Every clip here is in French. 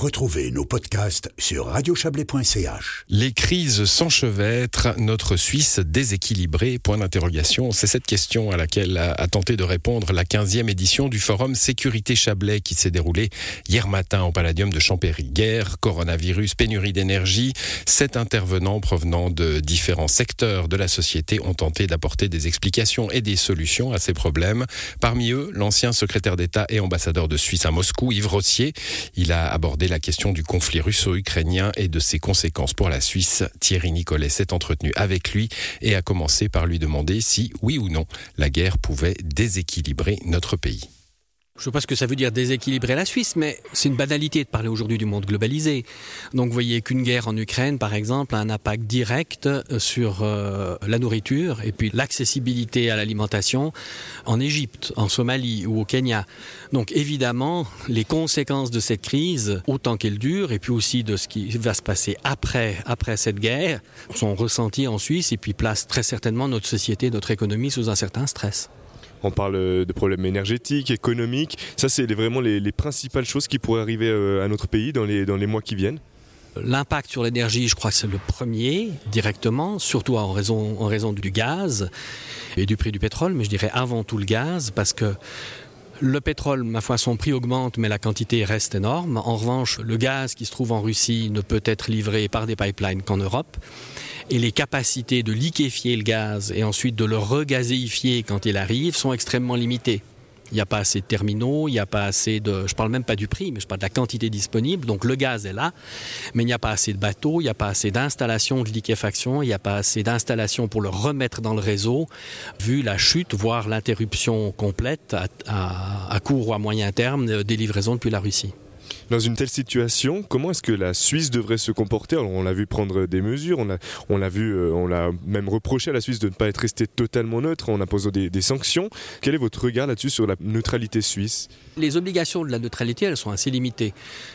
Retrouvez nos podcasts sur radiochablais.ch. Les crises s'enchevêtrent, notre Suisse déséquilibrée? Point d'interrogation. C'est cette question à laquelle a, tenté de répondre la 15e édition du forum Sécurité Chablais qui s'est déroulé hier matin au Palladium de Champéry. Guerre, coronavirus, pénurie d'énergie. Sept intervenants provenant de différents secteurs de la société ont tenté d'apporter des explications et des solutions à ces problèmes. Parmi eux, l'ancien secrétaire d'État et ambassadeur de Suisse à Moscou, Yves Rossier. Il a abordé la question du conflit russo-ukrainien et de ses conséquences pour la Suisse. Thierry Nicolet s'est entretenu avec lui et a commencé par lui demander si, oui ou non, la guerre pouvait déséquilibrer notre pays. Je ne sais pas ce que ça veut dire déséquilibrer la Suisse, mais c'est une banalité de parler aujourd'hui du monde globalisé. Donc vous voyez qu'une guerre en Ukraine, par exemple, a un impact direct euh, sur euh, la nourriture et puis l'accessibilité à l'alimentation en Égypte, en Somalie ou au Kenya. Donc évidemment, les conséquences de cette crise, autant qu'elle dure, et puis aussi de ce qui va se passer après, après cette guerre, sont ressenties en Suisse et puis placent très certainement notre société, notre économie sous un certain stress. On parle euh, de problèmes énergétiques, économiques. Ça, c'est vraiment les, principales choses qui pourraient arriver euh, à notre pays dans les, mois qui viennent. L'impact sur l'énergie, je crois que c'est le premier directement, surtout en raison, en raison du gaz et du prix du pétrole, mais je dirais avant tout le gaz, parce que le pétrole, ma foi, son prix augmente, mais la quantité reste énorme. En revanche, le gaz qui se trouve en Russie ne peut être livré par des pipelines qu'en Europe. Et les capacités de liquéfier le gaz et ensuite de le regazéifier quand il arrive sont extrêmement limitées. Il n'y a pas assez de terminaux, il n'y a pas assez de... Je parle même pas du prix, mais je parle de la quantité disponible. Donc le gaz est là, mais il n'y a pas assez de bateaux, il n'y a pas assez d'installations de liquéfaction, il n'y a pas assez d'installations pour le remettre dans le réseau, vu la chute, voire l'interruption complète à, à court ou à moyen terme des livraisons depuis la Russie. Dans une telle situation, comment est-ce que la Suisse devrait se comporter? On l'a vu prendre des mesures, on l'a on vu, euh, on l'a même reproché à la Suisse de ne pas être restée totalement neutre en imposant des, sanctions. Quel est votre regard là-dessus sur la neutralité suisse? Les obligations de la neutralité, elles sont assez limitées.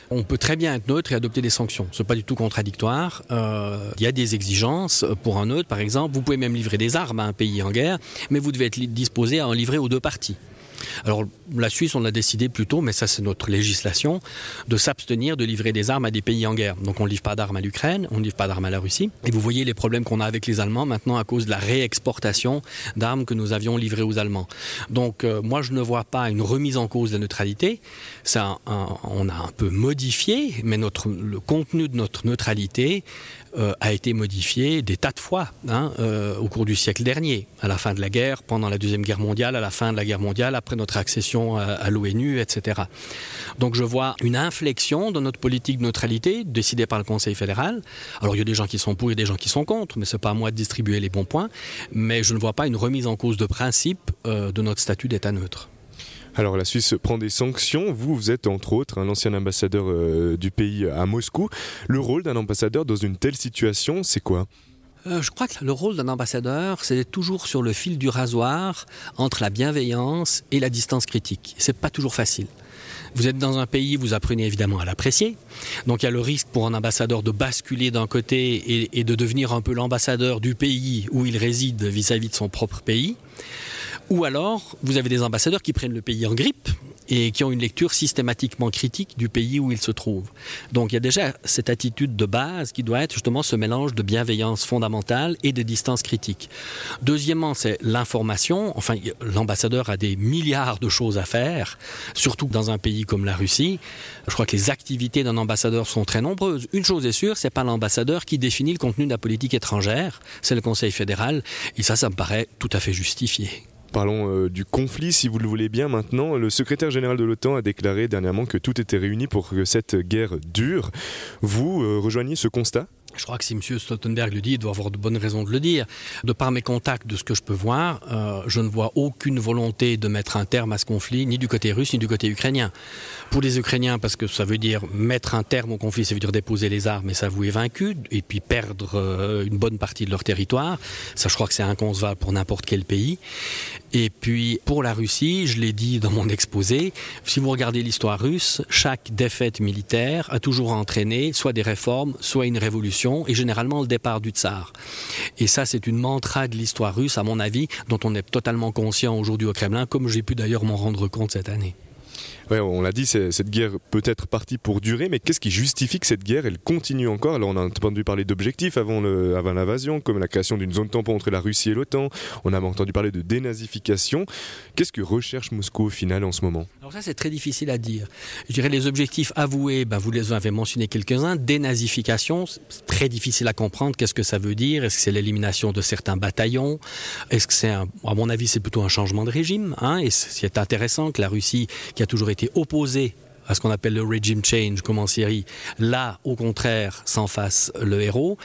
On peut très bien être neutre et adopter des sanctions. Ce n'est pas du tout contradictoire. Euh, il y a des exigences pour un neutre, par exemple. Vous pouvez même livrer des armes à un pays en guerre, mais vous devez être disposé à en livrer aux deux parties. Alors la Suisse, on a décidé plutôt, mais ça c'est notre législation, de s'abstenir de livrer des armes à des pays en guerre. Donc on ne livre pas d'armes à l'Ukraine, on ne livre pas d'armes à la Russie. Et vous voyez les problèmes qu'on a avec les Allemands maintenant à cause de la réexportation d'armes que nous avions livrées aux Allemands. Donc euh, moi je ne vois pas une remise en cause de la neutralité. Ça, on a un peu modifié, mais le contenu de notre neutralité euh, a été modifié des tas de fois hein, euh, au cours du siècle dernier, à la fin de la guerre, pendant la Deuxième Guerre mondiale, à la fin de la guerre mondiale, après notre accession à, l'ONU, etc. Donc je vois une inflexion dans notre politique de neutralité décidée par le Conseil fédéral. Alors il y a des gens qui sont pour et des gens qui sont contre, mais ce n'est pas à moi de distribuer les bons points. Mais je ne vois pas une remise en cause de principe euh, de notre statut d'État neutre. Alors la Suisse prend des sanctions. Vous, vous êtes entre autres un ancien ambassadeur euh, du pays à Moscou. Le rôle d'un ambassadeur dans une telle situation, c'est quoi? Euh, je crois que le rôle d'un ambassadeur, c'est toujours sur le fil du rasoir entre la bienveillance et la distance critique. C'est pas toujours facile. Vous êtes dans un pays, vous apprenez évidemment à l'apprécier. Donc il y a le risque pour un ambassadeur de basculer d'un côté et, de devenir un peu l'ambassadeur du pays où il réside vis à -vis de son propre pays. Ou alors, vous avez des ambassadeurs qui prennent le pays en grippe et qui ont une lecture systématiquement critique du pays où ils se trouvent. Donc il y a déjà cette attitude de base qui doit être justement ce mélange de bienveillance fondamentale et de distance critique. Deuxièmement, c'est l'information. Enfin, l'ambassadeur a des milliards de choses à faire, surtout dans un pays comme la Russie. Je crois que les activités d'un ambassadeur sont très nombreuses. Une chose est sûre, c'est pas l'ambassadeur qui définit le contenu de la politique étrangère, c'est le Conseil fédéral, et ça, ça me paraît tout à fait justifié. Parlons euh, du conflit, si vous le voulez bien maintenant. Le secrétaire général de l'OTAN a déclaré dernièrement que tout était réuni pour que cette guerre dure. Vous euh, rejoignez ce constat? Je crois que si M. Stoltenberg le dit, il doit avoir de bonnes raisons de le dire. De par mes contacts, de ce que je peux voir, euh, je ne vois aucune volonté de mettre un terme à ce conflit, ni du côté russe, ni du côté ukrainien. Pour les Ukrainiens, parce que ça veut dire mettre un terme au conflit, ça veut dire déposer les armes et s'avouer vaincu, et puis perdre euh, une bonne partie de leur territoire. Ça, je crois que c'est inconcevable pour n'importe quel pays. Et puis, pour la Russie, je l'ai dit dans mon exposé, si vous regardez l'histoire russe, chaque défaite militaire a toujours entraîné soit des réformes, soit une révolution et généralement le départ du tsar. Et ça, c'est une mantra de l'histoire russe, à mon avis, dont on est totalement conscient aujourd'hui au Kremlin, comme j'ai pu d'ailleurs m'en rendre compte cette année. Ouais, on l'a dit, cette guerre peut être partie pour durer, mais qu'est-ce qui justifie que cette guerre, elle continue encore? Alors on a entendu parler d'objectifs avant l'invasion, comme la création d'une zone tampon entre la Russie et l'OTAN. On a entendu parler de dénazification. Qu'est-ce que recherche Moscou au final en ce moment? Alors ça, c'est très difficile à dire. Je dirais les objectifs avoués, ben, vous les avez mentionné quelques-uns. Dénazification, très difficile à comprendre. Qu'est-ce que ça veut dire? Est-ce que c'est l'élimination de certains bataillons? Est-ce que c'est, à mon avis, c'est plutôt un changement de régime hein? Et c'est intéressant que la Russie, qui a toujours été été opposé à ce qu'on appelle le regime change, comme en Syrie, là, au contraire, s'en fasse le héros.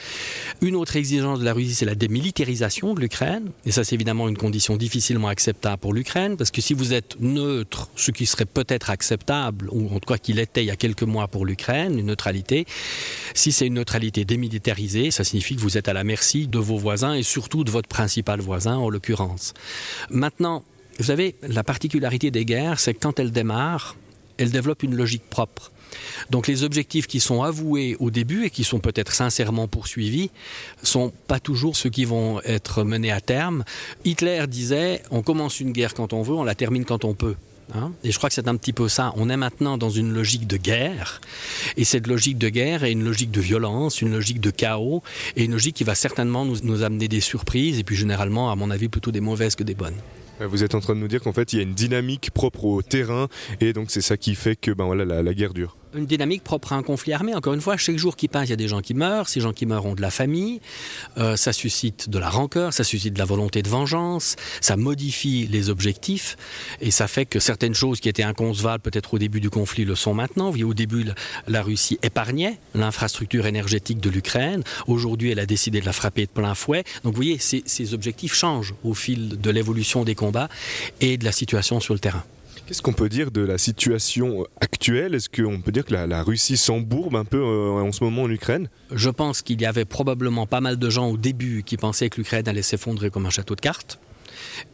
Une autre exigence de la Russie, c'est la démilitarisation de l'Ukraine. Et ça, c'est évidemment une condition difficilement acceptable pour l'Ukraine, parce que si vous êtes neutre, ce qui serait peut-être acceptable, ou en tout cas qu'il était il y a quelques mois pour l'Ukraine, une neutralité, si c'est une neutralité démilitarisée, ça signifie que vous êtes à la merci de vos voisins et surtout de votre principal voisin, en l'occurrence. Maintenant, vous savez, la particularité des guerres, c'est que quand elles démarrent, elles développent une logique propre. Donc les objectifs qui sont avoués au début et qui sont peut-être sincèrement poursuivis sont pas toujours ceux qui vont être menés à terme. Hitler disait on commence une guerre quand on veut, on la termine quand on peut. Hein. et je crois que c'est un petit peu ça. On est maintenant dans une logique de guerre. Et cette logique de guerre est une logique de violence, une logique de chaos, et une logique qui va certainement nous, nous amener des surprises, et puis généralement, à mon avis, plutôt des mauvaises que des bonnes. Euh, vous êtes en train de nous dire qu'en fait il y a une dynamique propre au terrain et donc c'est ça qui fait que ben voilà la guerre dure une dynamique propre à un conflit armé. Encore une fois, chaque jour qui passe, il y a des gens qui meurent. Ces gens qui meurent ont de la famille. Euh, ça suscite de la rancœur, ça suscite de la volonté de vengeance. Ça modifie les objectifs et ça fait que certaines choses qui étaient inconcevables peut-être au début du conflit le sont maintenant. Au début, la Russie épargnait l'infrastructure énergétique de l'Ukraine. Aujourd'hui, elle a décidé de la frapper de plein fouet. Donc, vous voyez, ces objectifs changent au fil de l'évolution des combats et de la situation sur le terrain. Qu'est-ce qu'on peut dire de la situation actuelle? Est-ce qu'on peut dire que la, Russie s'embourbe un peu euh, en ce moment en Ukraine? Je pense qu'il y avait probablement pas mal de gens au début qui pensaient que l'Ukraine allait s'effondrer comme un château de cartes.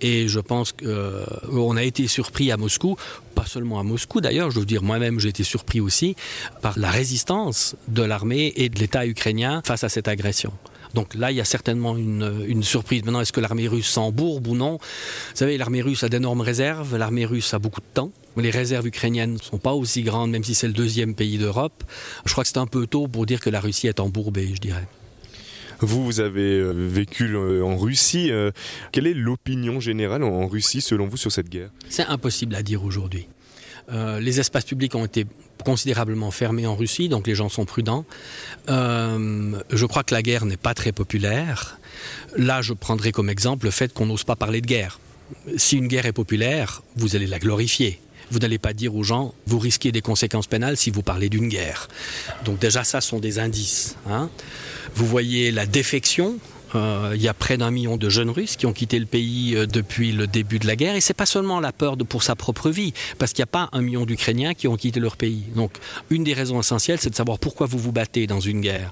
Et je pense qu'on euh, a été surpris à Moscou, pas seulement à Moscou d'ailleurs, je veux dire moi-même j'ai été surpris aussi par la résistance de l'armée et de l'État ukrainien face à cette agression. Donc là, il y a certainement une, surprise. Maintenant, est-ce que l'armée russe s'embourbe ou non? Vous savez, l'armée russe a d'énormes réserves, l'armée russe a beaucoup de temps. Les réserves ukrainiennes ne sont pas aussi grandes, même si c'est le deuxième pays d'Europe. Je crois que c'est un peu tôt pour dire que la Russie est embourbée, je dirais. Vous, vous avez euh, vécu euh, en Russie. Euh, quelle est l'opinion générale en Russie, selon vous, sur cette guerre? C'est impossible à dire aujourd'hui. Les espaces publics ont été considérablement fermé en Russie, donc les gens sont prudents. Euh, je crois que la guerre n'est pas très populaire. Là, je prendrai comme exemple le fait qu'on n'ose pas parler de guerre. Si une guerre est populaire, vous allez la glorifier. Vous n'allez pas dire aux gens, vous risquez des conséquences pénales si vous parlez d'une guerre. Donc déjà, ça sont des indices. Hein. Vous voyez la défection, euh, il y a près d'un million de jeunes Russes qui ont quitté le pays euh, depuis le début de la guerre. Et c'est pas seulement la peur de, pour sa propre vie, parce qu'il n'y a pas un million d'Ukrainiens qui ont quitté leur pays. Donc, une des raisons essentielles, c'est de savoir pourquoi vous vous battez dans une guerre.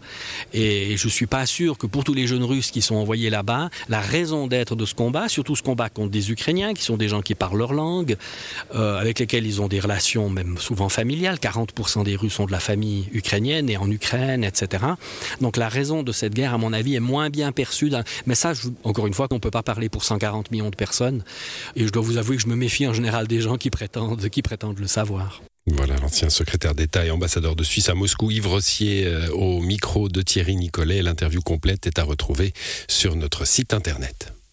Et je suis pas sûr que pour tous les jeunes Russes qui sont envoyés là-bas, la raison d'être de ce combat, surtout ce combat contre des Ukrainiens, qui sont des gens qui parlent leur langue, euh, avec lesquels ils ont des relations même souvent familiales. 40% des Russes ont de la famille ukrainienne et en Ukraine, etc. Donc, la raison de cette guerre, à mon avis, est moins bien perçue mais ça, encore une fois, on ne peut pas parler pour 140 millions de personnes. Et je dois vous avouer que je me méfie en général des gens qui prétendent, qui prétendent le savoir. Voilà l'ancien secrétaire d'État et ambassadeur de Suisse à Moscou, Yves Rossier, euh, au micro de Thierry Nicolet. L'interview complète est à retrouver sur notre site internet.